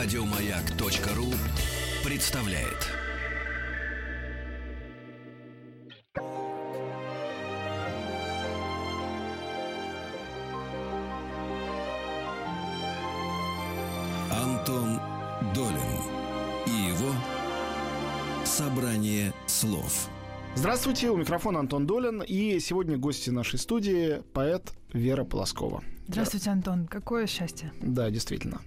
Радиомаяк.ру представляет. Антон Долин и его собрание слов. Здравствуйте, у микрофона Антон Долин, и сегодня гости нашей студии поэт Вера Полоскова. Здравствуйте, Антон. Какое счастье. Да, действительно.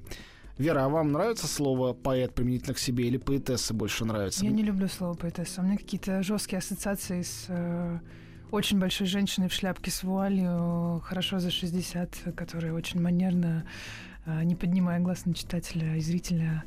Вера, а вам нравится слово поэт применительно к себе или поэтесса больше нравится? Я не люблю слово поэтесса. У меня какие-то жесткие ассоциации с э, очень большой женщиной в шляпке с вуалью, хорошо за 60, которая очень манерно, э, не поднимая глаз на читателя и зрителя,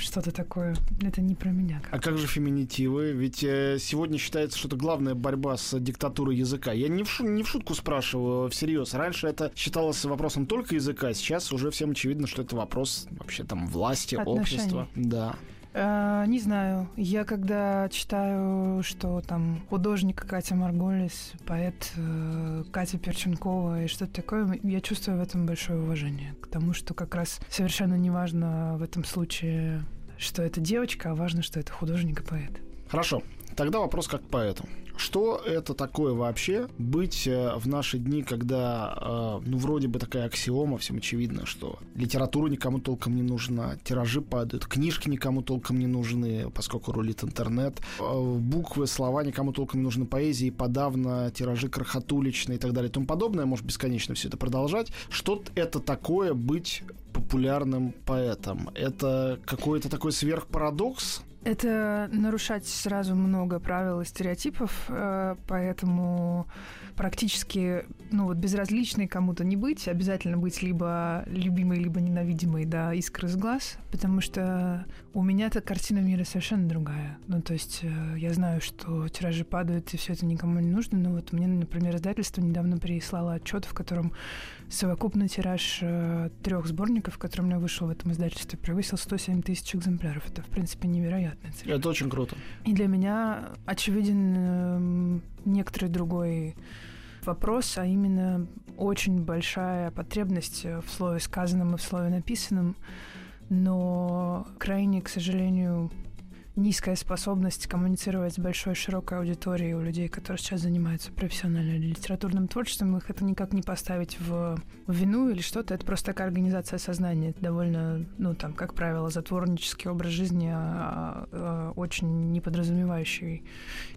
что-то такое. Это не про меня. А как же феминитивы? Ведь э, сегодня считается, что это главная борьба с диктатурой языка. Я не в, шу- не в шутку спрашиваю, а всерьез. Раньше это считалось вопросом только языка, сейчас уже всем очевидно, что это вопрос вообще там власти, Отношений. общества. Да. Э, не знаю. Я когда читаю, что там художник Катя Марголис, поэт э, Катя Перченкова и что-то такое, я чувствую в этом большое уважение к тому, что как раз совершенно не важно в этом случае, что это девочка, а важно, что это художник и поэт. Хорошо. Тогда вопрос как поэту. Что это такое вообще быть э, в наши дни, когда, э, ну, вроде бы такая аксиома, всем очевидно, что литература никому толком не нужна, тиражи падают, книжки никому толком не нужны, поскольку рулит интернет, э, буквы, слова никому толком не нужны, поэзии подавно, тиражи крохотуличные и так далее и тому подобное, может бесконечно все это продолжать. Что это такое быть популярным поэтом? Это какой-то такой сверхпарадокс? Это нарушать сразу много правил и стереотипов, э, поэтому практически, ну вот безразличный кому-то не быть, обязательно быть либо любимой, либо ненавидимой, да, искры с глаз, потому что у меня-то картина мира совершенно другая. Ну, то есть э, я знаю, что тиражи падают, и все это никому не нужно, но вот мне, например, издательство недавно прислало отчет, в котором совокупный тираж э, трех сборников, который у меня вышел в этом издательстве, превысил 107 тысяч экземпляров. Это, в принципе, невероятная цифра. Это очень круто. И для меня очевиден эм, некоторый другой вопрос, а именно очень большая потребность в слове сказанном и в слове написанном, но крайне, к сожалению, низкая способность коммуницировать с большой широкой аудиторией у людей, которые сейчас занимаются профессионально литературным творчеством, их это никак не поставить в, в вину или что-то. Это просто такая организация сознания. Это довольно, ну, там, как правило, затворнический образ жизни, а, а, очень не подразумевающий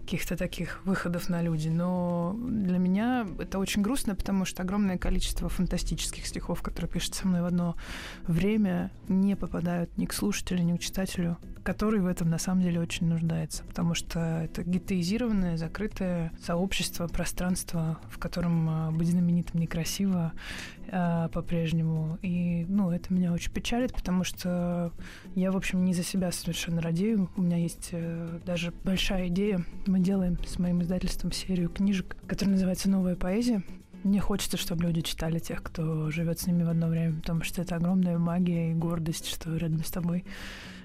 каких-то таких выходов на люди. Но для меня это очень грустно, потому что огромное количество фантастических стихов, которые пишут со мной в одно время, не попадают ни к слушателю, ни к читателю, который в этом на самом деле очень нуждается, потому что это гетеизированное, закрытое сообщество, пространство, в котором а, быть знаменитым некрасиво а, по-прежнему. И, ну, это меня очень печалит, потому что я, в общем, не за себя совершенно радею. У меня есть э, даже большая идея. Мы делаем с моим издательством серию книжек, которая называется «Новая поэзия». Мне хочется, чтобы люди читали тех, кто живет с ними в одно время, потому что это огромная магия и гордость, что рядом с тобой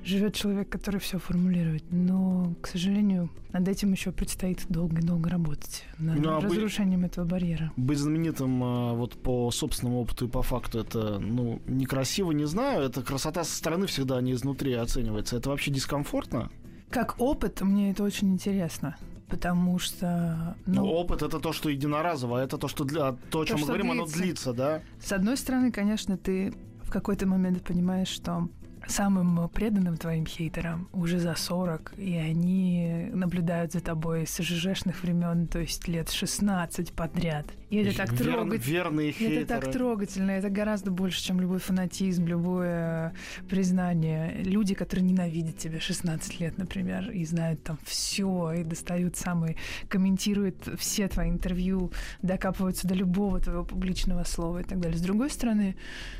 живет человек, который все формулирует. Но, к сожалению, над этим еще предстоит долго-долго работать, над Ну, а разрушением этого барьера. Быть знаменитым а, вот по собственному опыту и по факту это, ну, некрасиво, не знаю. Это красота со стороны всегда, а не изнутри оценивается. Это вообще дискомфортно? Как опыт мне это очень интересно, потому что, Ну, ну, опыт это то, что единоразово, а это то, что для то, о чем мы что говорим, оно длится. длится, да? с одной стороны, конечно, ты в какой-то момент понимаешь, что самым преданным твоим хейтерам уже за 40, и они наблюдают за тобой с ЖЖшных времен, то есть лет 16 подряд. И это так Вер- трогательно. Верные хейтеры. Это так трогательно, это гораздо больше, чем любой фанатизм, любое признание. Люди, которые ненавидят тебя 16 лет, например, и знают там все, и достают самые, комментируют все твои интервью, докапываются до любого твоего публичного слова и так далее. С другой стороны, э,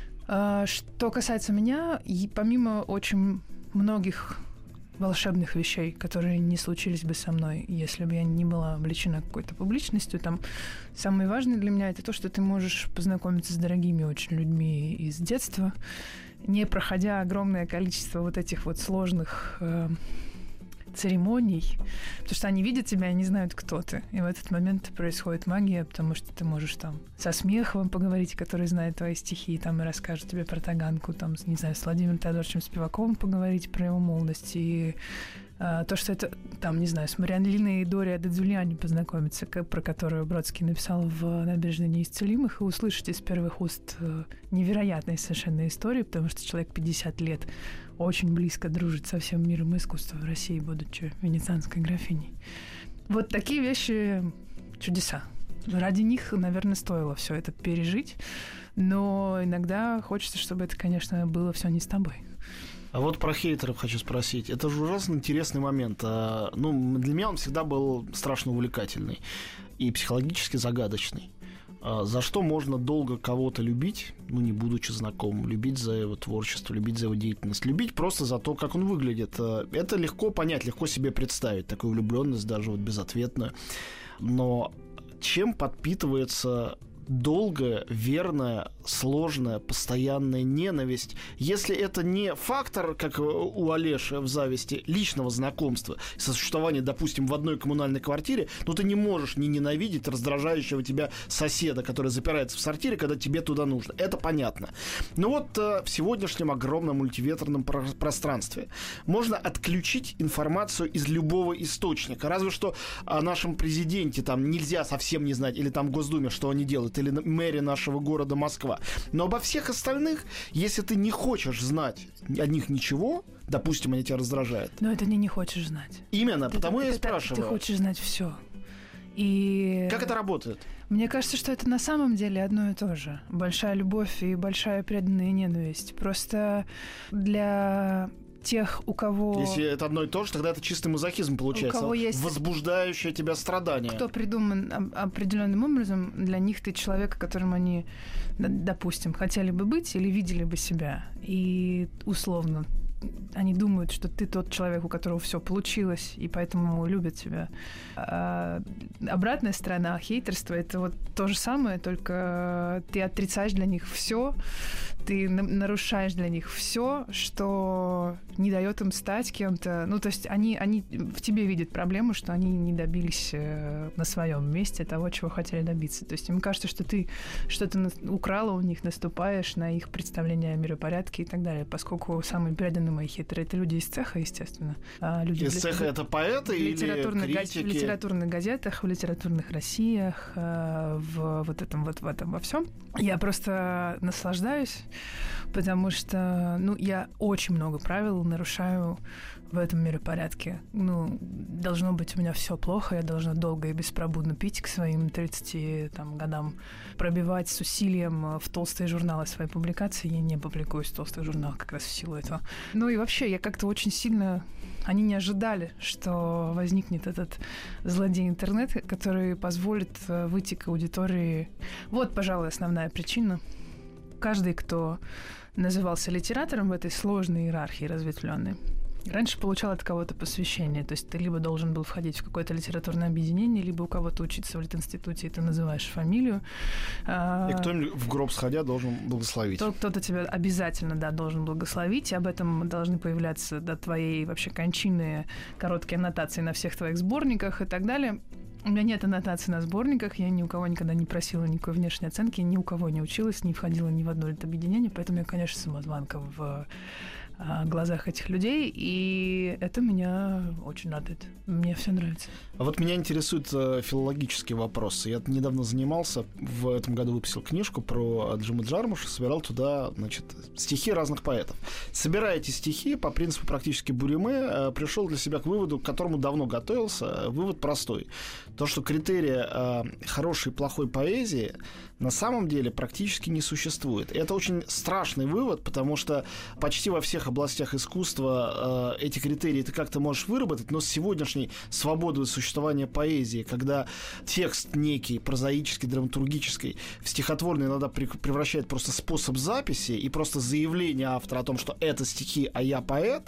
что касается меня, и помимо очень многих волшебных вещей, которые не случились бы со мной, если бы я не была облечена какой-то публичностью. Там самое важное для меня это то, что ты можешь познакомиться с дорогими очень людьми из детства, не проходя огромное количество вот этих вот сложных э, церемоний, потому что они видят тебя и не знают, кто ты. И в этот момент происходит магия, потому что ты можешь там со смехом поговорить, который знает твои стихи, там и расскажет тебе про Таганку, там, не знаю, с Владимиром Теодоровичем Спиваковым поговорить про его молодость. И а, то, что это, там, не знаю, с Мариан и Дори Дедзульяни познакомиться, про которую Бродский написал в «Набережной неисцелимых», и услышать из первых уст э, невероятные совершенно истории, потому что человек 50 лет очень близко дружит со всем миром искусства в России, будучи венецианской графиней. Вот такие вещи чудеса. Ради них, наверное, стоило все это пережить, но иногда хочется, чтобы это, конечно, было все не с тобой. А вот про хейтеров хочу спросить. Это же ужасно интересный момент. А, ну, для меня он всегда был страшно увлекательный и психологически загадочный. А, за что можно долго кого-то любить, ну, не будучи знакомым, любить за его творчество, любить за его деятельность, любить просто за то, как он выглядит. А, это легко понять, легко себе представить, такую влюбленность даже вот безответную. Но чем подпитывается долгая, верная, сложная, постоянная ненависть. Если это не фактор, как у Олеши в зависти, личного знакомства, сосуществования, допустим, в одной коммунальной квартире, то ты не можешь не ненавидеть раздражающего тебя соседа, который запирается в сортире, когда тебе туда нужно. Это понятно. Но вот э, в сегодняшнем огромном мультиветерном про- пространстве можно отключить информацию из любого источника. Разве что о нашем президенте там нельзя совсем не знать, или там Госдуме, что они делают или мэре нашего города Москва. Но обо всех остальных, если ты не хочешь знать о них ничего, допустим, они тебя раздражают. Но это не не хочешь знать. Именно, это, потому это, я и спрашиваю. Ты хочешь знать все. И... Как это работает? Мне кажется, что это на самом деле одно и то же. Большая любовь и большая преданная ненависть. Просто для тех, у кого... Если это одно и то же, тогда это чистый мазохизм получается. У кого есть... Возбуждающее тебя страдание. Кто придуман определенным образом, для них ты человек, которым они, допустим, хотели бы быть или видели бы себя. И условно они думают, что ты тот человек, у которого все получилось, и поэтому любят тебя. А обратная сторона хейтерства это вот то же самое, только ты отрицаешь для них все, ты нарушаешь для них все, что не дает им стать кем-то. Ну, то есть они, они в тебе видят проблему, что они не добились э, на своем месте того, чего хотели добиться. То есть им кажется, что ты что-то украла у них, наступаешь на их представление о миропорядке и так далее, поскольку самые преданные мои хитрые это люди из цеха, естественно. А люди из цеха это поэты или критики? В литературных газетах, в литературных Россиях, э, в вот этом вот в этом во всем. Я просто наслаждаюсь потому что, ну, я очень много правил нарушаю в этом миропорядке. Ну, должно быть у меня все плохо, я должна долго и беспробудно пить к своим 30 там, годам, пробивать с усилием в толстые журналы свои публикации. Я не публикуюсь в толстых журналах как раз в силу этого. Ну и вообще, я как-то очень сильно... Они не ожидали, что возникнет этот злодей интернет, который позволит э, выйти к аудитории. Вот, пожалуй, основная причина. Каждый, кто назывался литератором в этой сложной иерархии разветвленной. Раньше получал от кого-то посвящение, то есть ты либо должен был входить в какое-то литературное объединение, либо у кого-то учиться в институте, и ты называешь фамилию. А, и кто в гроб сходя должен благословить. То, кто-то тебя обязательно, да, должен благословить, и об этом должны появляться до твоей вообще кончины короткие аннотации на всех твоих сборниках и так далее. У меня нет аннотации на сборниках, я ни у кого никогда не просила никакой внешней оценки, ни у кого не училась, не входила ни в одно объединение, поэтому я, конечно, самозванка в глазах этих людей, и это меня очень радует. Мне все нравится. А вот меня интересуют э, филологические вопросы. Я недавно занимался, в этом году выпустил книжку про Джима Джармуша, собирал туда, значит, стихи разных поэтов. Собирая эти стихи, по принципу практически Буриме, э, пришел для себя к выводу, к которому давно готовился. Вывод простой. То, что критерия э, хорошей и плохой поэзии на самом деле практически не существует. И это очень страшный вывод, потому что почти во всех областях искусства э, эти критерии ты как-то можешь выработать, но с сегодняшней свободой существования поэзии, когда текст некий, прозаический, драматургический, в стихотворный иногда превращает просто способ записи и просто заявление автора о том, что это стихи, а я поэт,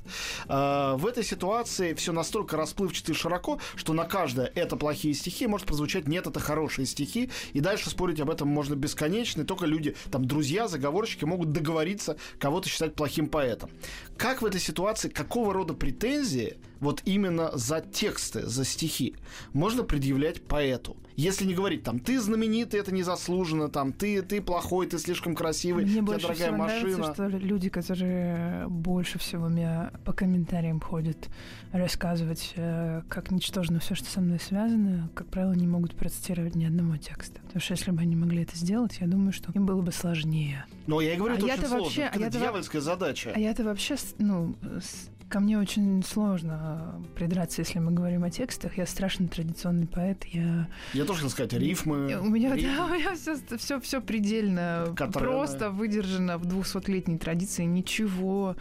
э, в этой ситуации все настолько расплывчато и широко, что на каждое это плохие стихи может прозвучать нет, это хорошие стихи, и дальше спорить об этом можно бесконечно, и только люди, там, друзья, заговорщики могут договориться кого-то считать плохим поэтом. Как в этой ситуации, какого рода претензии вот именно за тексты, за стихи, можно предъявлять поэту. Если не говорить там, ты знаменитый, это незаслуженно, там, ты, ты плохой, ты слишком красивый, Мне у тебя дорогая машина. нравится, что люди, которые больше всего меня по комментариям ходят рассказывать, э, как ничтожно все, что со мной связано, как правило, не могут процитировать ни одного текста. Потому что если бы они могли это сделать, я думаю, что им было бы сложнее. Но я и говорю, А это я-то очень сложно. вообще- а это во- дьявольская задача. А я-то вообще, ну, с- ко мне очень сложно придраться, если мы говорим о текстах. Я страшно традиционный поэт. Я Я тоже хотел сказать, рифмы. Э, У меня, да, у меня все, все, все предельно Катрены. просто выдержано в 200-летней традиции. Ничего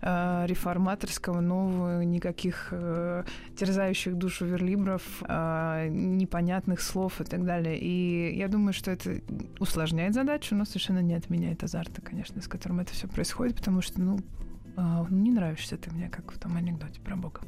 э, реформаторского, нового, никаких э, терзающих душу верлибров, э, непонятных слов и так далее. И я думаю, что это усложняет задачу, но совершенно не отменяет азарта, конечно, с которым это все происходит, потому что, ну, э, не нравишься ты мне, как в том анекдоте про Бога.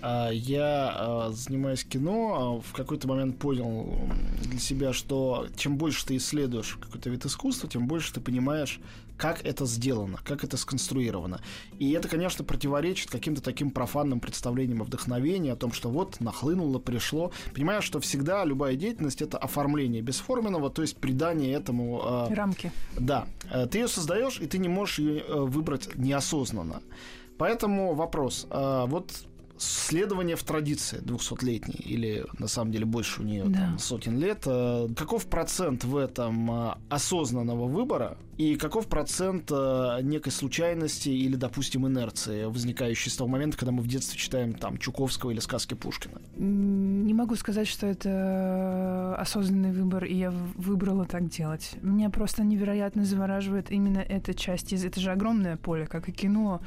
А, Я, а, занимаясь кино, а, в какой-то момент понял для себя, что чем больше ты исследуешь какой-то вид искусства, тем больше ты понимаешь, как это сделано, как это сконструировано. И это, конечно, противоречит каким-то таким профанным представлениям о вдохновении, о том, что вот нахлынуло, пришло. Понимаешь, что всегда любая деятельность — это оформление бесформенного, то есть придание этому... Рамки. да, э, ты ее создаешь, и ты не можешь ее э, выбрать неосознанно. Поэтому вопрос. Вот следование в традиции 200-летней, или на самом деле больше у нее Да. там, сотен лет, э, каков процент в этом а, осознанного выбора и каков процент а, некой случайности или, допустим, инерции, возникающей с того момента, когда мы в детстве читаем там Чуковского или сказки Пушкина? Могу сказать, что это осознанный выбор, и я выбрала так делать. Меня просто невероятно завораживает именно эта часть. Это же огромное поле, как и кино.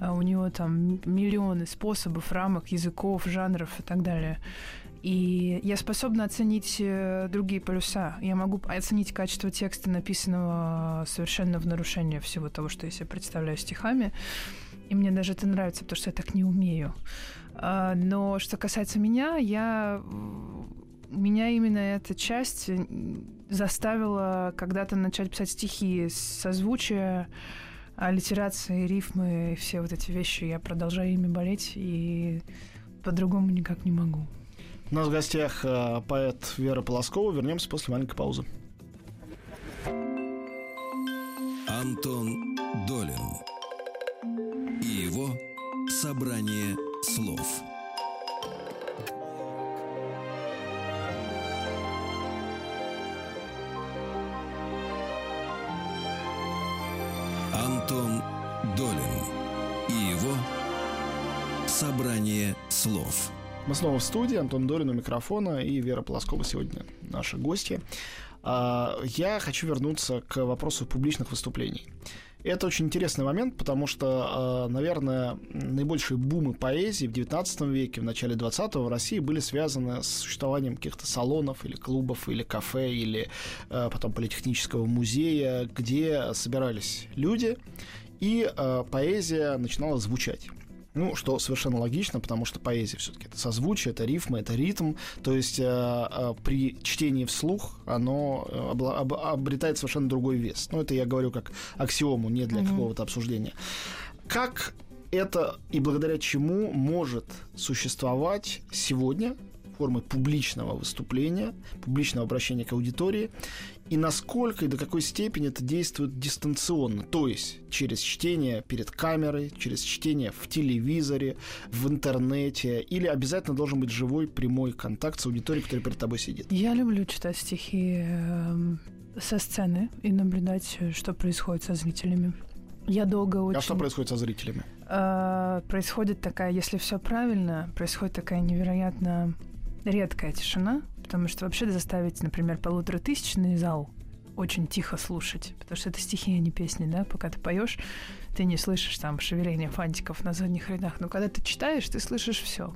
А У него там миллионы способов, рамок, языков, жанров и так далее. И я способна оценить э, другие полюса. Я могу оценить качество текста, написанного совершенно в нарушение всего того, что я себе представляю стихами. И мне даже это нравится, потому что я так не умею. А, Но что касается меня, я меня именно эта часть заставила когда-то начать писать стихи созвучия, аллитерации, рифмы и все вот эти вещи. Я продолжаю ими болеть и по-другому никак не могу. У нас в гостях э, поэт Вера Полоскова. Вернемся после маленькой паузы. Антон Долин и его собрание слов. Антон Долин и его собрание слов. Мы снова в студии. Антон Долин у микрофона и Вера Полоскова сегодня наши гости. А, Я хочу вернуться к вопросу публичных выступлений. Это очень интересный момент, потому что, а, наверное, наибольшие бумы поэзии в XIX веке, в начале XX в России были связаны с существованием каких-то салонов или клубов, или кафе, или а, потом политехнического музея, где собирались люди, и а, поэзия начинала звучать. Ну, что совершенно логично, потому что поэзия все-таки это созвучие, это рифмы, это ритм. То есть э, э, при чтении вслух оно э, обла- об- обретает совершенно другой вес. Ну, это я говорю как аксиому, не для Мгм. какого-то обсуждения. Как это и благодаря чему может существовать сегодня формы публичного выступления, публичного обращения к аудитории, и насколько и до какой степени это действует дистанционно, то есть через чтение перед камерой, через чтение в телевизоре, в интернете, или обязательно должен быть живой прямой контакт с аудиторией, которая перед тобой сидит. Я люблю читать стихи эм, со сцены и наблюдать, э, что происходит со зрителями. Я долго очень... А что происходит со зрителями? Э, происходит такая, если все правильно, происходит такая невероятно редкая тишина, потому что вообще заставить, например, полуторатысячный зал очень тихо слушать, потому что это стихи, а не песни, да, пока ты поешь, ты не слышишь там шевеления фантиков на задних рядах, но когда ты читаешь, ты слышишь все.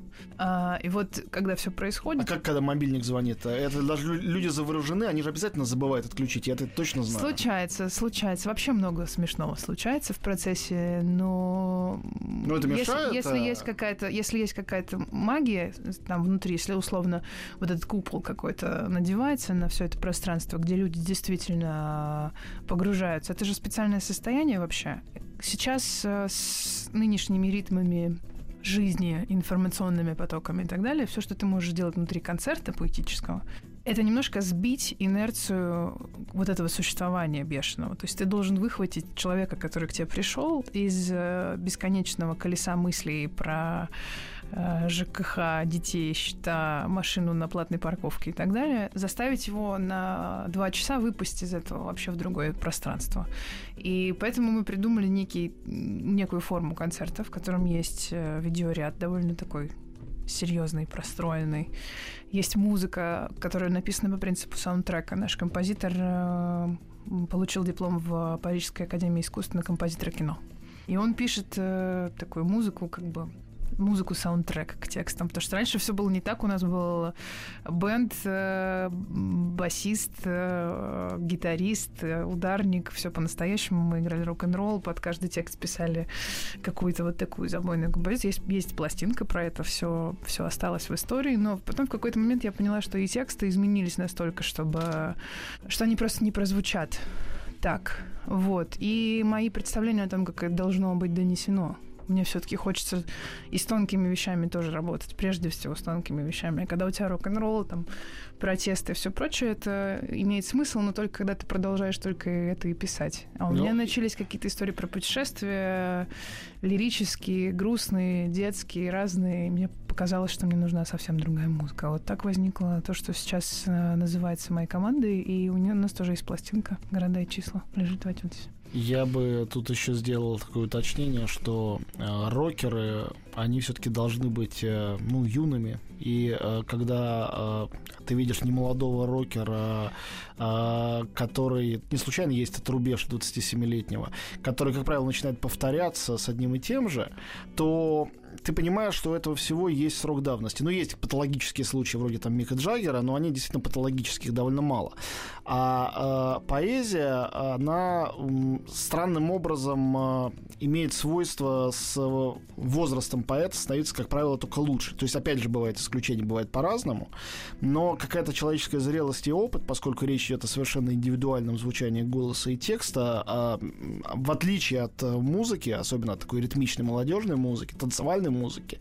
и вот когда все А происходит, как когда мобильник звонит? Это даже лю- люди заворожены, они же обязательно забывают отключить, я это точно знаю. Случается, случается. Вообще много смешного случается в процессе, но... Ну, это мешает, Если, если а? есть какая-то, если есть какая-то магия там внутри, если условно вот этот купол какой-то надевается на все это пространство, где люди действительно погружаются, это же специальное состояние вообще. Сейчас э, с нынешними ритмами жизни информационными потоками и так далее, все, что ты можешь делать внутри концерта поэтического, это немножко сбить инерцию вот этого существования бешеного. То есть ты должен выхватить человека, который к тебе пришел, из э, бесконечного колеса мыслей про ЖКХ, детей, счета, машину на платной парковке и так далее, заставить его на два часа выпустить из этого вообще в другое пространство. И поэтому мы придумали некий, некую форму концерта, в котором есть э, видеоряд довольно такой серьезный, простроенный. Есть музыка, которая написана по принципу саундтрека. Наш композитор э, получил диплом в Парижской академии искусств на композитора кино. И он пишет э, такую музыку, как бы музыку саундтрек к текстам, потому что раньше все было не так. У нас был бенд, э, басист, э, гитарист, э, ударник, все по-настоящему. Мы играли рок-н-ролл, под каждый текст писали какую-то вот такую забойную композицию. Есть, есть пластинка про это, все, все осталось в истории, но потом в какой-то момент я поняла, что и тексты изменились настолько, чтобы что они просто не прозвучат так. Вот. И мои представления о том, как это должно быть донесено мне все-таки хочется и с тонкими вещами тоже работать, прежде всего с тонкими вещами. А когда у тебя рок-н-ролл, там, протесты и все прочее, это имеет смысл, но только когда ты продолжаешь только это и писать. А у но... меня ну. начались какие-то истории про путешествия, лирические, грустные, детские, разные. И мне показалось, что мне нужна совсем другая музыка. Вот так возникло то, что сейчас э, называется моей командой, и у, нее, у нас тоже есть пластинка «Города и числа» лежит в iTunes. Я бы тут еще сделал такое уточнение, что э, рокеры, они все-таки должны быть э, ну, юными. И э, когда э, ты видишь немолодого рокера, э, который не случайно есть этот рубеж 27-летнего, который, как правило, начинает повторяться с одним и тем же, то ты понимаешь, что у этого всего есть срок давности. Ну, есть патологические случаи вроде там Мика Джаггера, но они действительно патологических довольно мало. А э, поэзия, она э, странным образом э, имеет свойство с возрастом поэта становиться, как правило, только лучше. То есть, опять же, бывает исключение, бывает по-разному, но какая-то человеческая зрелость и опыт, поскольку речь идет о совершенно индивидуальном звучании голоса и текста, а, в отличие от музыки, особенно от такой ритмичной молодежной музыки, танцевальной музыки,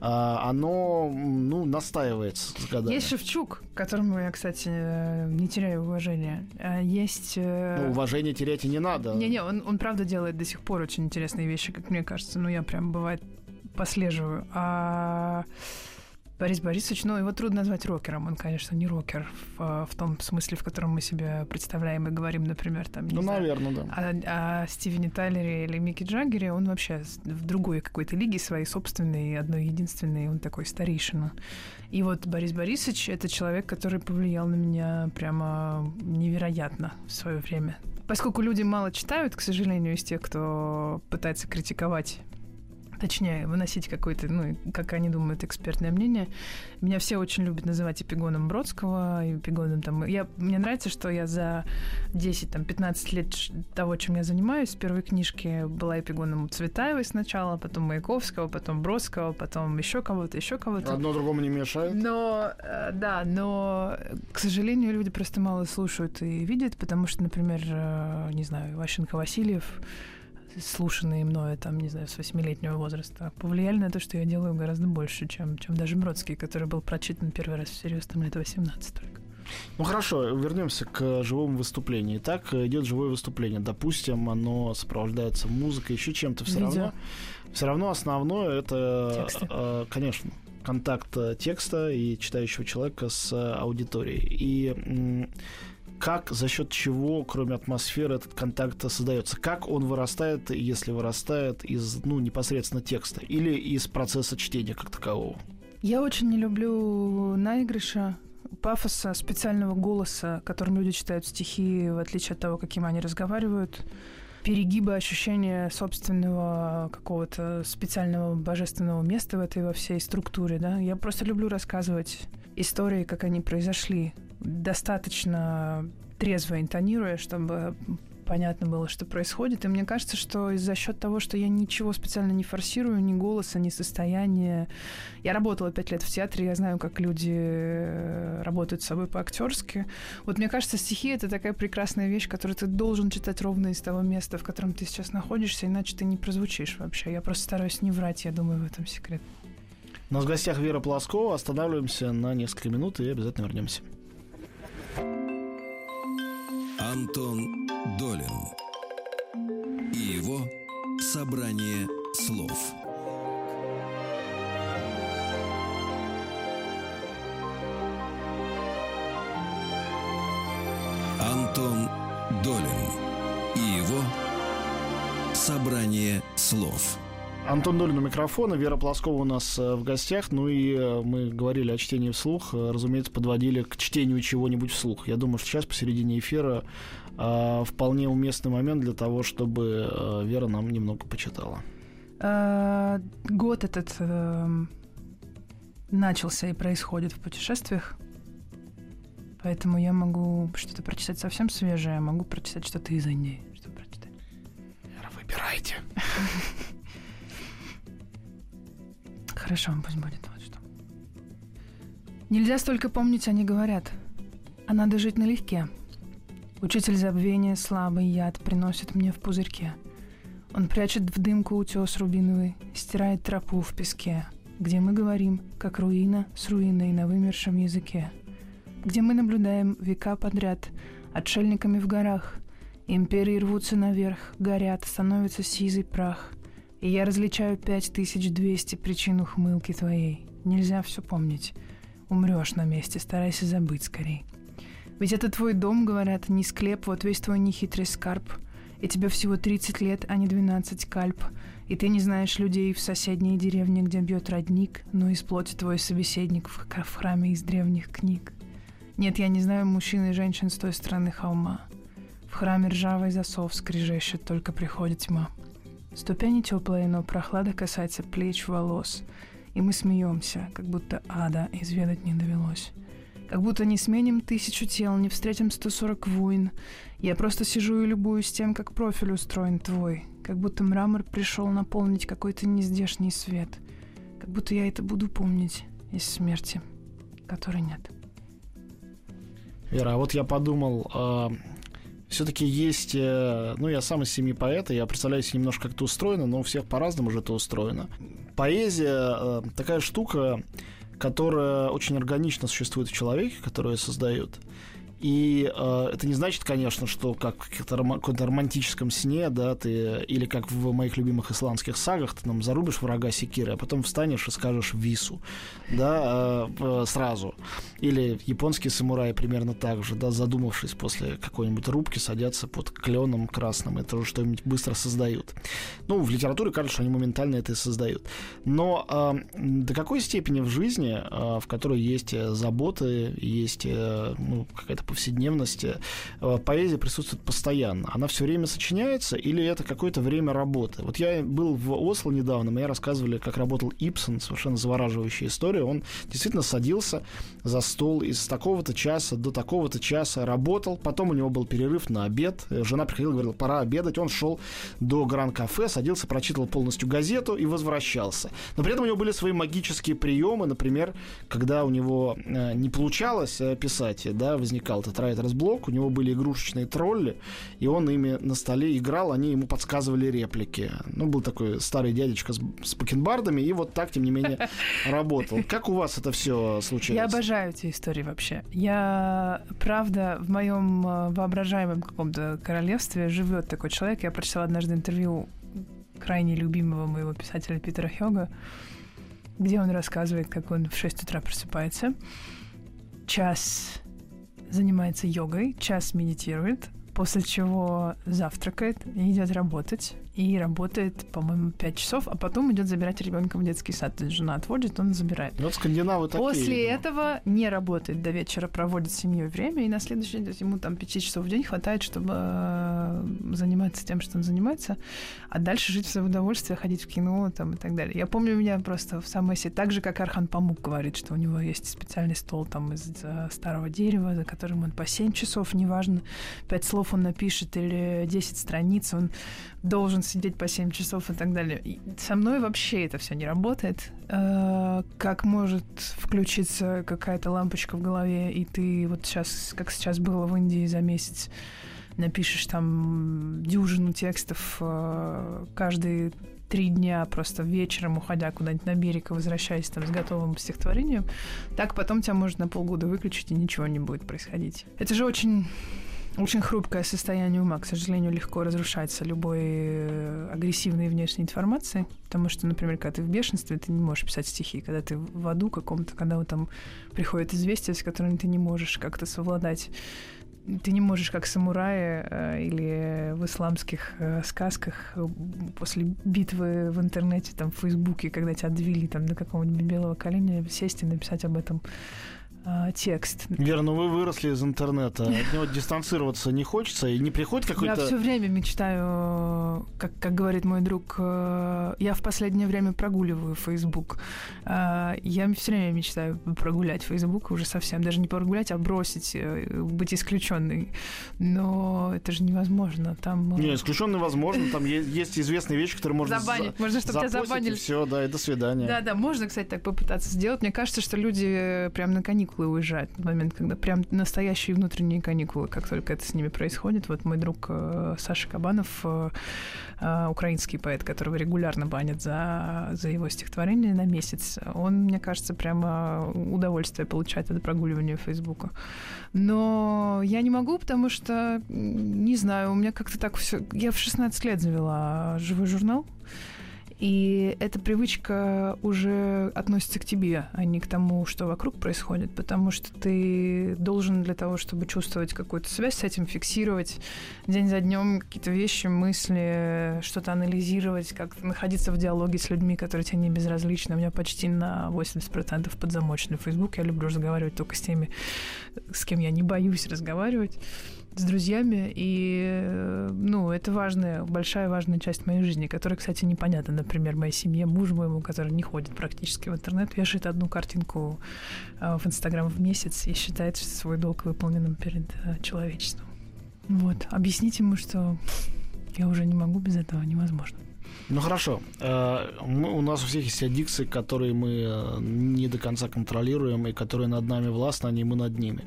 а, оно ну, настаивается с годами. Есть Шевчук, которому я, кстати, не теряю уважения. А есть... Э, ну, уважение терять и не надо. Не-не, он, он правда делает до сих пор очень интересные вещи, как мне кажется. Ну, я прям, бывает, послеживаю. А Борис Борисович, ну, его трудно назвать рокером. Он, конечно, не рокер в, в том смысле, в котором мы себя представляем и говорим, например, там, Ну, знаю, наверное, да. О, о Стивене Тайлере или Микки Джаггере, он вообще в другой какой-то лиге своей собственной, одной единственной, он такой старейшина. И вот Борис Борисович — это человек, который повлиял на меня прямо невероятно в свое время. Поскольку люди мало читают, к сожалению, из тех, кто пытается критиковать точнее, выносить какое-то, ну, как они думают, экспертное мнение. Меня все очень любят называть эпигоном Бродского, эпигоном там... Я, мне нравится, что я за 10-15 лет того, чем я занимаюсь, с первой книжки была эпигоном Цветаевой сначала, потом Маяковского, потом Бродского, потом еще кого-то, еще кого-то. Одно другому не мешает. Но, э, да, но, к сожалению, люди просто мало слушают и видят, потому что, например, э, не знаю, Ващенко Васильев слушанные мною, там, не знаю, с восьмилетнего возраста, повлияли на то, что я делаю гораздо больше, чем, чем даже Бродский, который был прочитан первый раз всерьез там лет 18 только. Ну хорошо, вернемся к живому выступлению. Итак, идет живое выступление. Допустим, оно сопровождается музыкой, еще чем-то. Все равно, все равно основное это, Тексты. Э, конечно, контакт текста и читающего человека с аудиторией. И как, за счет чего, кроме атмосферы, этот контакт создается? Как он вырастает, если вырастает из, ну, непосредственно текста или из процесса чтения как такового? Я очень не люблю наигрыша, пафоса, специального голоса, которым люди читают стихи, в отличие от того, каким они разговаривают перегиба ощущения собственного какого-то специального божественного места в этой во всей структуре, да. Я просто люблю рассказывать истории, как они произошли достаточно трезво интонируя, чтобы понятно было, что происходит. И мне кажется, что за счет того, что я ничего специально не форсирую, ни голоса, ни состояния. Я работала пять лет в театре, я знаю, как люди э, работают с собой по-актерски. Вот мне кажется, стихи — это такая прекрасная вещь, которую ты должен читать ровно из того места, в котором ты сейчас находишься, иначе ты не прозвучишь вообще. Я просто стараюсь не врать, я думаю, в этом секрет. У нас в гостях Вера Полоскова. Останавливаемся на несколько минут и обязательно вернемся. Антон Долин и его собрание слов. Антон Долин и его собрание слов. Антон Долин у микрофона, Вера Плоскова у нас э, в гостях. Ну и э, мы говорили о чтении вслух, э, разумеется, подводили к чтению чего-нибудь вслух. Я думаю, что сейчас посередине эфира вполне уместный момент для того, чтобы Вера нам немного почитала. Год этот начался и происходит в путешествиях. Поэтому я могу что-то прочитать совсем свежее, могу прочитать что-то из Индии. Что прочитать? Вера, выбирайте. Хорошо, пусть будет вот что. Нельзя столько помнить, они говорят. А надо жить налегке. Учитель забвения слабый яд приносит мне в пузырьке. Он прячет в дымку утес рубиновый, стирает тропу в песке, где мы говорим, как руина с руиной на вымершем языке, где мы наблюдаем века подряд отшельниками в горах, империи рвутся наверх, горят, становится сизый прах, и я различаю пять тысяч двести причин ухмылки твоей. Нельзя все помнить. Умрешь на месте, старайся забыть скорей. Ведь это твой дом, говорят, не склеп, вот весь твой нехитрый скарб. И тебе всего 30 лет, а не 12 кальп. И ты не знаешь людей в соседней деревне, где бьет родник, но из плоти твой собеседник в, в храме из древних книг. Нет, я не знаю мужчин и женщин с той стороны холма. В храме ржавый засов скрежещет, только приходит тьма. Ступени теплые, но прохлада касается плеч, волос. И мы смеемся, как будто ада изведать не довелось. Как будто не сменим тысячу тел, не встретим 140 войн. Я просто сижу и любуюсь тем, как профиль устроен твой. Как будто мрамор пришел наполнить какой-то нездешний свет. Как будто я это буду помнить из смерти, которой нет. Вера, а вот я подумал, а, все-таки есть, э, ну, я сам из семьи поэта, я представляю себе немножко, как это устроено, но у всех по-разному же это устроено. Поэзия э, такая штука, которая очень органично существует в человеке, которую создает. И э, это не значит, конечно, что как в каком-то романтическом сне, да, ты, или как в моих любимых исландских сагах, ты там зарубишь врага секиры, а потом встанешь и скажешь вису, да, э, сразу. Или японские самураи примерно так же, да, задумавшись после какой-нибудь рубки, садятся под кленом красным и тоже что-нибудь быстро создают. Ну, в литературе кажется, что они моментально это и создают. Но э, до какой степени в жизни, э, в которой есть заботы, есть э, ну, какая-то повседневности э, поэзия присутствует постоянно. Она все время сочиняется или это какое-то время работы? Вот я был в Осло недавно, мне рассказывали, как работал Ипсон, совершенно завораживающая история. Он действительно садился за стол из такого-то часа до такого-то часа, работал, потом у него был перерыв на обед, жена приходила, говорила, пора обедать, он шел до Гран-кафе, садился, прочитывал полностью газету и возвращался. Но при этом у него были свои магические приемы, например, когда у него э, не получалось э, писать, да, возникал играл этот Райдерс Блок, у него были игрушечные тролли, и он ими на столе играл, они ему подсказывали реплики. Ну, был такой старый дядечка с, с покенбардами, и вот так, тем не менее, работал. Как у вас это все случилось? Я обожаю эти истории вообще. Я, правда, в моем э, воображаемом каком-то королевстве живет такой человек. Я прочитала однажды интервью крайне любимого моего писателя Питера Хёга, где он рассказывает, как он в 6 утра просыпается, час занимается йогой, час медитирует, после чего завтракает и идет работать и работает, по-моему, 5 часов, а потом идет забирать ребенка в детский сад. То есть жена отводит, он забирает. Вот скандинавы такие. После видимо. этого не работает до вечера, проводит с семьей время, и на следующий день ему там 5 часов в день хватает, чтобы э, заниматься тем, что он занимается, а дальше жить в свое удовольствие, ходить в кино там, и так далее. Я помню меня просто в самой себе, так же, как Архан Памук говорит, что у него есть специальный стол там из э, старого дерева, за которым он по 7 часов, неважно, 5 слов он напишет или 10 страниц, он должен сидеть по 7 часов и так далее. И со мной вообще это все не работает. Э, как может включиться какая-то лампочка в голове, и ты вот сейчас, как сейчас было в Индии за месяц, напишешь там дюжину текстов э, каждый три дня просто вечером, уходя куда-нибудь на берег и возвращаясь там с готовым стихотворением, так потом тебя может на полгода выключить, и ничего не будет происходить. Это же очень очень хрупкое состояние ума, к сожалению, легко разрушается любой э, агрессивной внешней информацией, потому что, например, когда ты в бешенстве, ты не можешь писать стихи, когда ты в аду каком-то, когда вот там приходит известие, с которым ты не можешь как-то совладать ты не можешь, как самураи э, или в исламских э, сказках после битвы в интернете, там, в Фейсбуке, когда тебя отвели там до какого-нибудь белого коленя, сесть и написать об этом э, текст. Вера, ну вы выросли из интернета. От него дистанцироваться не хочется и не приходит какой-то... Я все время мечтаю, как, как говорит мой друг, э, я в последнее время прогуливаю Facebook. Э, я все время мечтаю прогулять Facebook уже совсем. Даже не прогулять, а бросить, э, быть исключенной. Но это же невозможно. Там... Не, исключенный возможно. Там есть известные вещи, которые можно Забанить. Можно, чтобы тебя забанили. Все, да, и до свидания. Да, да, можно, кстати, так попытаться сделать. Мне кажется, что люди прям на каникулы каникулы уезжать, в момент, когда прям настоящие внутренние каникулы, как только это с ними происходит. Вот мой друг э, Саша Кабанов, э, э, украинский поэт, которого регулярно банят за, за его стихотворение на месяц, он, мне кажется, прямо удовольствие получает от прогуливания Фейсбука. Но я не могу, потому что, не знаю, у меня как-то так все... Я в 16 лет завела живой журнал, и эта привычка уже относится к тебе, а не к тому, что вокруг происходит, потому что ты должен для того, чтобы чувствовать какую-то связь с этим, фиксировать день за днем какие-то вещи, мысли, что-то анализировать, как находиться в диалоге с людьми, которые тебе не безразличны. У меня почти на 80% подзамоченный Facebook. Я люблю разговаривать только с теми, с кем я не боюсь разговаривать с друзьями, и, ну, это важная, большая важная часть моей жизни, которая, кстати, непонятна, например, моей семье, муж моему, который не ходит практически в интернет, вешает одну картинку э, в Инстаграм в месяц и считает свой долг выполненным перед э, человечеством. Вот. Объяснить ему, что я уже не могу без этого, невозможно. Ну хорошо. Э, мы, у нас у всех есть аддикции, которые мы э, не до конца контролируем и которые над нами властны, а не мы над ними.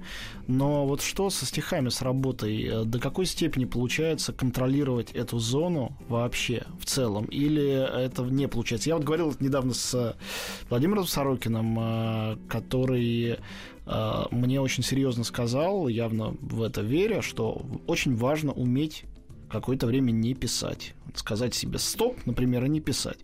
Но вот что со стихами, с работой? Э, до какой степени получается контролировать эту зону вообще в целом? Или это не получается? Я вот говорил недавно с Владимиром Сорокиным, который мне очень серьезно сказал, явно в это веря, что очень важно уметь какое-то время не писать. Сказать себе стоп, например, и не писать.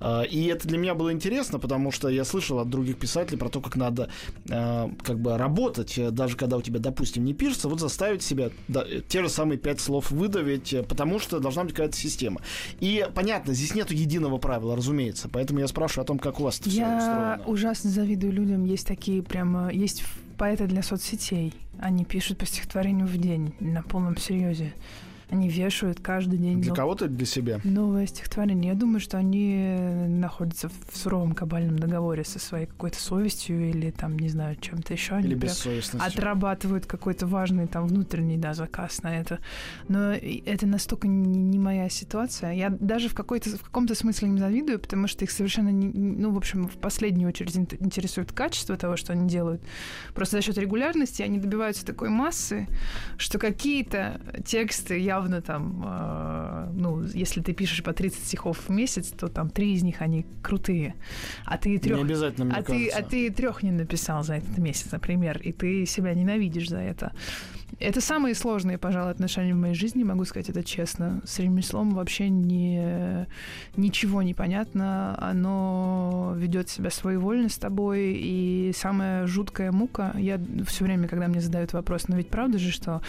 А, и это для меня было интересно, потому что я слышал от других писателей про то, как надо а, как бы работать, э, даже когда у тебя, допустим, не пишется, вот заставить себя да, те же самые пять слов выдавить, э, потому что должна быть какая-то система. И понятно, здесь нету единого правила, разумеется, поэтому я спрашиваю о том, как у вас это я все устроено. Я ужасно завидую людям, есть такие прямо, есть поэты для соцсетей, они пишут по стихотворению в день на полном серьезе. Они вешают каждый день. Для кого-то для себя? Новое стихотворение. Я думаю, что они находятся в суровом кабальном договоре со своей какой-то совестью или там, не знаю, чем-то еще. Они или бессовестностью. Отрабатывают какой-то важный там внутренний да, заказ на это. Но это настолько не, не моя ситуация. Я даже в, какой-то, в каком-то смысле не завидую, потому что их совершенно, не, ну, в общем, в последнюю очередь интересует качество того, что они делают. Просто за счет регулярности они добиваются такой массы, что какие-то тексты я явно там, э, ну, если ты пишешь по 30 стихов в месяц, то там три из них, они крутые. А ты трех... Не обязательно, а ты, а ты трех не написал за этот месяц, например, и ты себя ненавидишь за это. Это самые сложные, пожалуй, отношения в моей жизни, могу сказать это честно. С ремеслом вообще не, ничего не понятно. Оно ведет себя своевольно с тобой. И самая жуткая мука, я все время, когда мне задают вопрос, но ведь правда же, что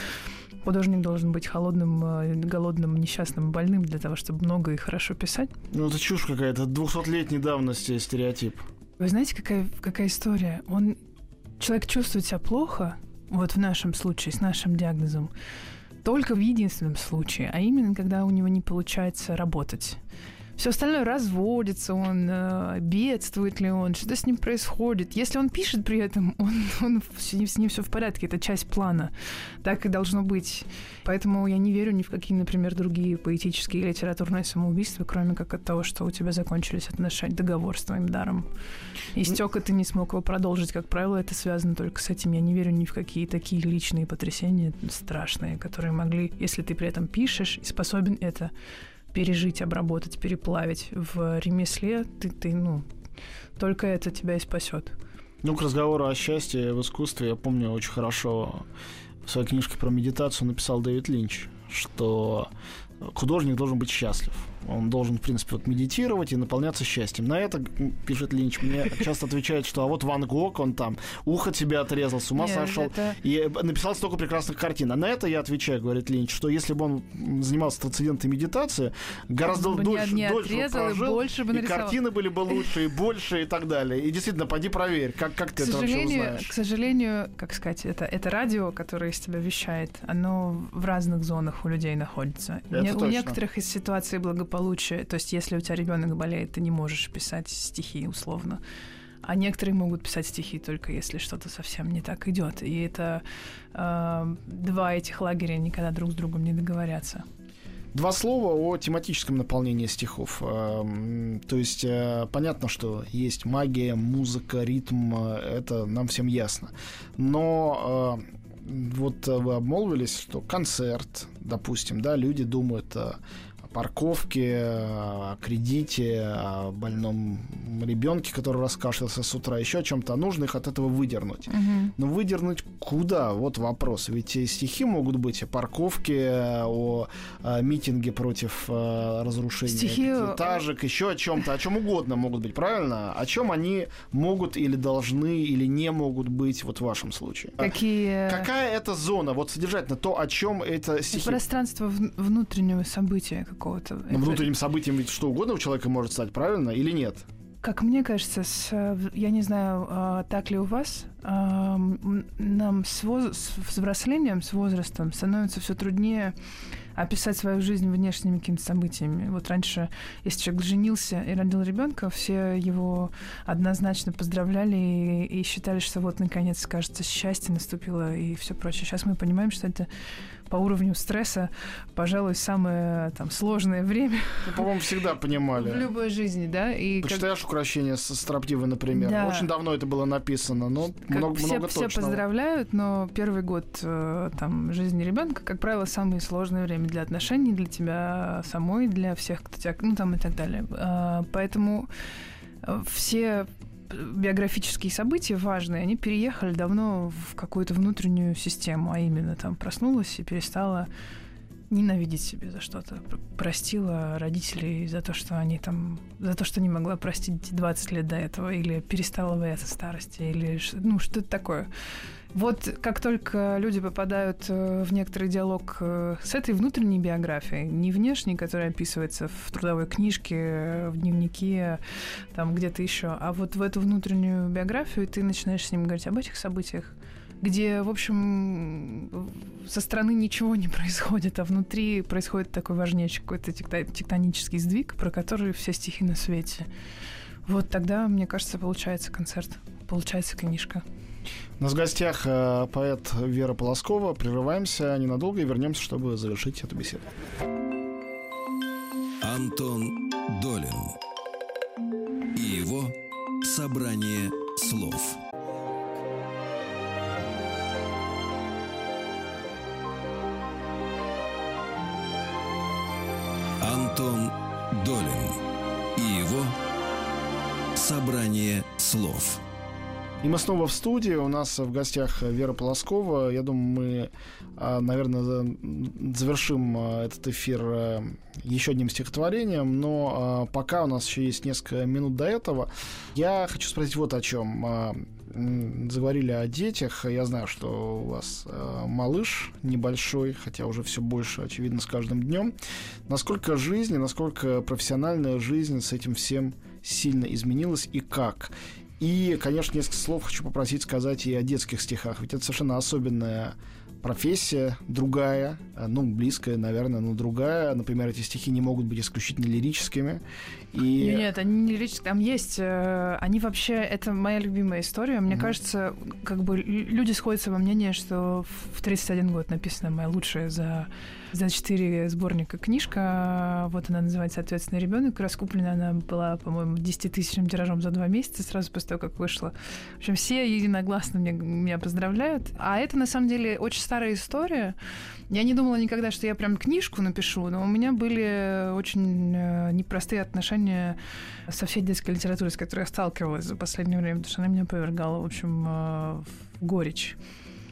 художник должен быть холодным, э, голодным, несчастным, больным для того, чтобы много и хорошо писать. Ну, это чушь какая-то, 200-летней давности стереотип. Вы знаете, какая, какая история? Он, человек чувствует себя плохо, вот в нашем случае, с нашим диагнозом, только в единственном случае, а именно, когда у него не получается работать. Все остальное разводится он, э, бедствует ли он, что с ним происходит. Если он пишет при этом, он, он, с ним все в порядке, это часть плана. Так и должно быть. Поэтому я не верю ни в какие, например, другие поэтические или литературные самоубийства, кроме как от того, что у тебя закончились отношения, договор с твоим даром. Истек, и ты не смог его продолжить. Как правило, это связано только с этим. Я не верю ни в какие такие личные потрясения страшные, которые могли, если ты при этом пишешь и способен это пережить, обработать, переплавить в ремесле, ты, ты ну, только это тебя и спасет. Ну, к разговору о счастье в искусстве, я помню очень хорошо в своей книжке про медитацию написал Дэвид Линч, что художник должен быть счастлив. Он должен, в принципе, вот медитировать и наполняться счастьем. На это, пишет Линч, мне часто отвечает, что а вот Ван Гог, он там ухо тебе отрезал, с ума Нет, сошел, это... и написал столько прекрасных картин. А на это я отвечаю, говорит Линч, что если бы он занимался трансцендентной медитацией, гораздо он дольше, не дольше отрезал, прожил, и, больше бы и картины были бы лучше, и больше, и так далее. И действительно, пойди проверь, как, как ты это вообще узнаешь. К сожалению, как сказать, это, это радио, которое из тебя вещает, оно в разных зонах у людей находится. Это у некоторых из ситуаций благополучия, то есть если у тебя ребенок болеет, ты не можешь писать стихи условно. А некоторые могут писать стихи только если что-то совсем не так идет. И это э, два этих лагеря никогда друг с другом не договорятся. Два слова о тематическом наполнении стихов. Эм, то есть э, понятно, что есть магия, музыка, ритм, э, это нам всем ясно. Но э, вот вы обмолвились, что концерт, допустим, да, люди думают парковке, о кредите, о больном ребенке, который раскашлялся с утра, еще о чем-то. Нужно их от этого выдернуть. Угу. Но выдернуть куда? Вот вопрос. Ведь стихи могут быть о парковке, о, о митинге против о, разрушения стихи... этажек, еще о чем-то, о чем угодно могут быть, правильно? О чем они могут или должны, или не могут быть вот в вашем случае? Какие... Какая это зона? Вот содержательно то, о чем это стихи... Пространство внутреннего события какого-то. Но внутренним событием ведь что угодно у человека может стать, правильно или нет? Как мне кажется, с, я не знаю, а, так ли у вас, а, нам с, воз, с взрослением, с возрастом становится все труднее описать свою жизнь внешними какими-то событиями. Вот раньше, если человек женился и родил ребенка, все его однозначно поздравляли и, и считали, что вот наконец, кажется, счастье наступило и все прочее. Сейчас мы понимаем, что это по уровню стресса, пожалуй, самое там сложное время. Ну, по-моему, всегда понимали. В любой жизни, да. И Почитаешь как... украшение со строптивой, например. Да. Очень давно это было написано, но как много, все, много все точного. поздравляют, но первый год э, там жизни ребенка, как правило, самое сложное время для отношений, для тебя самой, для всех, кто тебя, ну там и так далее. А, поэтому э, все биографические события важные, они переехали давно в какую-то внутреннюю систему, а именно там проснулась и перестала ненавидеть себя за что-то. Простила родителей за то, что они там... За то, что не могла простить 20 лет до этого, или перестала бояться старости, или ну, что-то такое. Вот как только люди попадают э, в некоторый диалог э, с этой внутренней биографией, не внешней, которая описывается в трудовой книжке, э, в дневнике, там где-то еще, а вот в эту внутреннюю биографию ты начинаешь с ним говорить об этих событиях, где, в общем, со стороны ничего не происходит, а внутри происходит такой важнейший какой-то тектонический сдвиг, про который все стихи на свете. Вот тогда, мне кажется, получается концерт, получается книжка. У нас в гостях э, поэт Вера Полоскова. Прерываемся ненадолго и вернемся, чтобы завершить эту беседу. Антон Долин и его собрание слов. Антон Долин и его собрание слов. И мы снова в студии. У нас в гостях Вера Полоскова. Я думаю, мы, а, наверное, завершим а, этот эфир а, еще одним стихотворением. Но пока у нас еще есть несколько минут до этого, я хочу спросить вот о чем. Заговорили о детях. Я знаю, что у вас малыш небольшой, хотя уже все больше, очевидно, с каждым днем. Насколько жизнь, насколько профессиональная жизнь с этим всем сильно изменилась и как? И, конечно, несколько слов хочу попросить сказать и о детских стихах. Ведь это совершенно особенная профессия другая, а, ну, близкая, наверное, но другая. Например, эти стихи не могут быть исключительно лирическими. И... Нет, они не лирические. Там есть... Э, они вообще... Это моя любимая история. Мне mm-hmm. кажется, как бы люди сходятся во мнении, что в 31 год написана моя лучшая за за четыре сборника книжка. Вот она называется «Ответственный ребенок». Раскуплена она была, по-моему, 10-тысячным тиражом за два месяца, сразу после того, как вышла. В общем, все единогласно мне, меня поздравляют. А это, на самом деле, очень старая история. Я не думала никогда, что я прям книжку напишу, но у меня были очень э, непростые отношения со всей детской литературой, с которой я сталкивалась за последнее время, потому что она меня повергала, в общем, э, в горечь.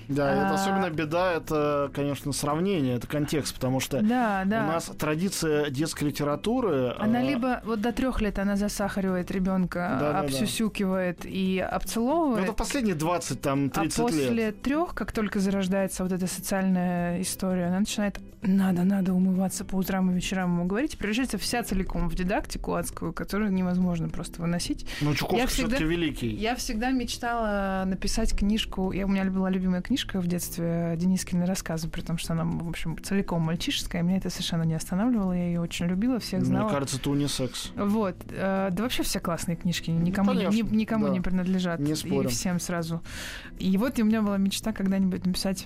Да, а... это особенно беда, это, конечно, сравнение, это контекст, потому что да, да. у нас традиция детской литературы. Она а... либо вот до трех лет она засахаривает ребенка, да, обсюсюкивает да. и обцеловывает. Ну, это последние 20, там, 30 а после лет. после трех, как только зарождается вот эта социальная история, она начинает надо, надо умываться по утрам и вечерам ему говорить, превращается вся целиком в дидактику адскую, которую невозможно просто выносить. Ну, Чуковский все-таки великий. Я всегда мечтала написать книжку. Я, у меня была любимая книжка книжка в детстве Денискины рассказы, при том, что она, в общем, целиком мальчишеская, меня это совершенно не останавливало, я ее очень любила, всех знала. Мне кажется, это унисекс. Вот. Э, да вообще все классные книжки, никому, ну, ни, никому да. не принадлежат. Не спорим. И всем сразу. И вот у меня была мечта когда-нибудь написать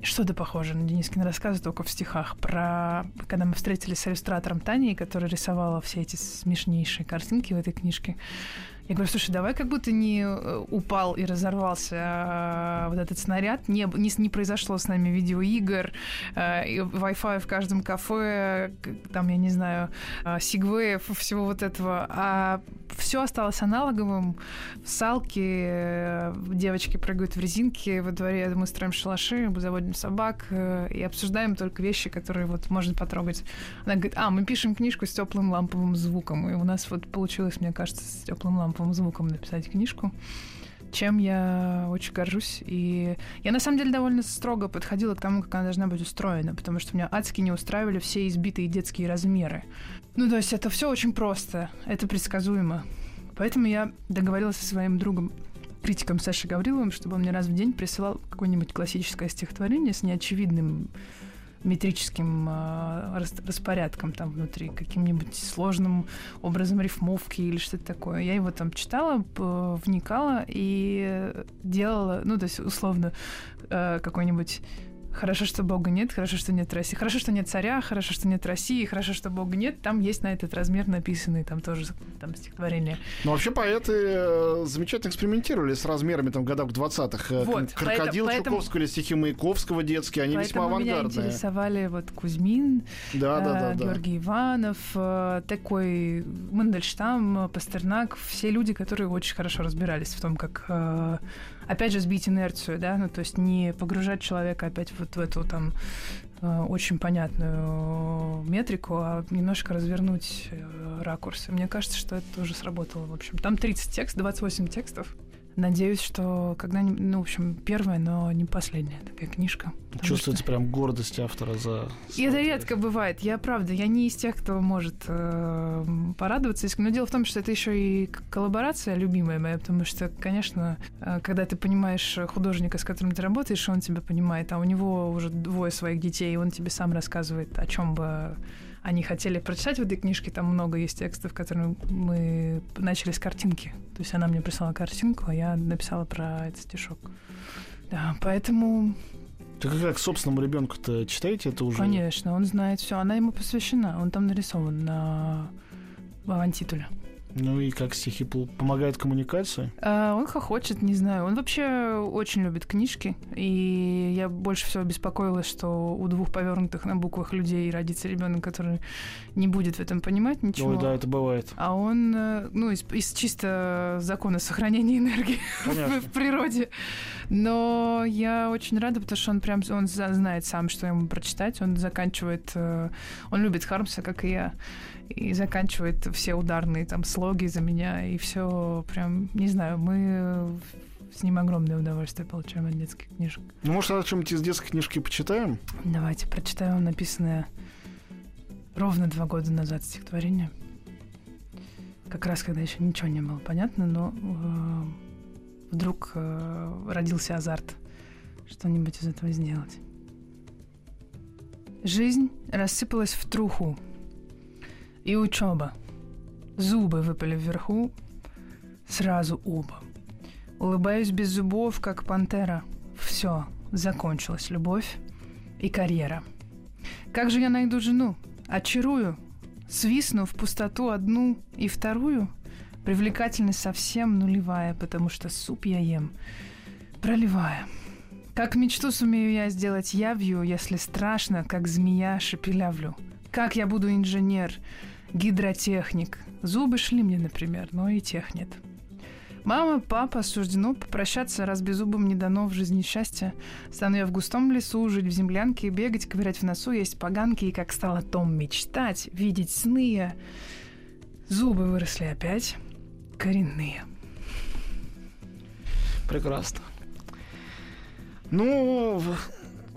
что-то похоже на Денискины рассказы, только в стихах. Про когда мы встретились с иллюстратором Таней, которая рисовала все эти смешнейшие картинки в этой книжке. Я говорю, слушай, давай как будто не э, упал и разорвался а, вот этот снаряд, не, не, не произошло с нами видеоигр, а, Wi-Fi в каждом кафе, там, я не знаю, а, сигвеев, всего вот этого, а все осталось аналоговым. Салки, э, девочки прыгают в резинки, во дворе мы строим шалаши, заводим собак э, и обсуждаем только вещи, которые вот можно потрогать. Она говорит, а, мы пишем книжку с теплым ламповым звуком, и у нас вот получилось, мне кажется, с теплым ламповым ламповым звуком написать книжку чем я очень горжусь. И я, на самом деле, довольно строго подходила к тому, как она должна быть устроена, потому что меня адски не устраивали все избитые детские размеры. Ну, то есть это все очень просто, это предсказуемо. Поэтому я договорилась со своим другом, критиком Сашей Гавриловым, чтобы он мне раз в день присылал какое-нибудь классическое стихотворение с неочевидным метрическим э, распорядком там внутри, каким-нибудь сложным образом рифмовки или что-то такое. Я его там читала, вникала и делала, ну, то есть, условно, э, какой-нибудь Хорошо, что Бога нет, хорошо, что нет России. Хорошо, что нет царя, хорошо, что нет России, хорошо, что Бога нет. Там есть на этот размер написанные там тоже там стихотворения. Ну, вообще поэты э, замечательно экспериментировали с размерами там годах 20-х. Э, вот, Крокодил поэтому, Чуковского или стихи Маяковского детские, они весьма авангардные. меня интересовали вот Кузьмин, да, да, да, Георгий да. Иванов, э, такой Мандельштам, Пастернак, все люди, которые очень хорошо разбирались в том, как опять же, сбить инерцию, да, ну, то есть не погружать человека опять вот в эту там э, очень понятную метрику, а немножко развернуть э, ракурсы. Мне кажется, что это тоже сработало. В общем, там 30 текстов, 28 текстов. Надеюсь, что когда-нибудь, ну, в общем, первая, но не последняя такая книжка. Чувствуется что... прям гордость автора за... И это редко бывает. Я правда, я не из тех, кто может э, порадоваться. Но дело в том, что это еще и коллаборация любимая моя, потому что, конечно, э, когда ты понимаешь художника, с которым ты работаешь, он тебя понимает, а у него уже двое своих детей, и он тебе сам рассказывает, о чем бы они хотели прочитать в этой книжке. Там много есть текстов, которые мы начали с картинки. То есть она мне прислала картинку, а я написала про этот стишок. Да, поэтому ты как собственному ребенку-то читаете это уже? Конечно, он знает все. Она ему посвящена. Он там нарисован на авантитуле. Ну и как стихи помогают коммуникации? А, он хохочет, не знаю. Он вообще очень любит книжки. И я больше всего беспокоилась, что у двух повернутых на буквах людей родится ребенок, который не будет в этом понимать ничего. Ой, да, это бывает. А он, э, ну, из, из чисто закона сохранения энергии в природе. Но я очень рада, потому что он прям он знает сам, что ему прочитать. Он заканчивает... Э, он любит Хармса, как и я и заканчивает все ударные там слоги за меня, и все прям, не знаю, мы с ним огромное удовольствие получаем от детских книжек. Ну, может, о чем-нибудь из детской книжки почитаем? Давайте, прочитаем написанное ровно два года назад стихотворение. Как раз, когда еще ничего не было понятно, но э, вдруг э, родился азарт что-нибудь из этого сделать. Жизнь рассыпалась в труху. И учеба. Зубы выпали вверху. Сразу оба. Улыбаюсь без зубов, как пантера. Все, закончилась любовь и карьера. Как же я найду жену? Очарую, свистну в пустоту одну и вторую. Привлекательность совсем нулевая, потому что суп я ем, проливая. Как мечту сумею я сделать явью, если страшно, как змея шепелявлю. Как я буду инженер, гидротехник. Зубы шли мне, например, но и тех нет. Мама, папа, суждено попрощаться, раз беззубым не дано в жизни счастья. Стану я в густом лесу, жить в землянке, бегать, ковырять в носу, есть поганки, и как стало том мечтать, видеть сны я. Зубы выросли опять, коренные. Прекрасно. Ну,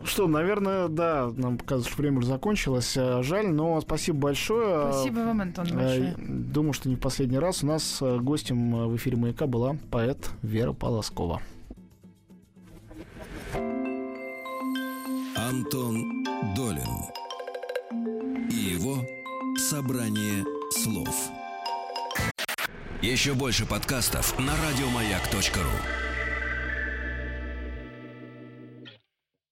что, наверное, да, нам показывает, что время уже закончилось. Э, жаль, но спасибо большое. Спасибо вам, Антон, Э, большое. Думаю, что не в последний раз. У нас э, гостем в эфире «Маяка» была поэт Вера Полоскова. Антон Долин и его собрание слов. Еще больше подкастов на радиомаяк.ру.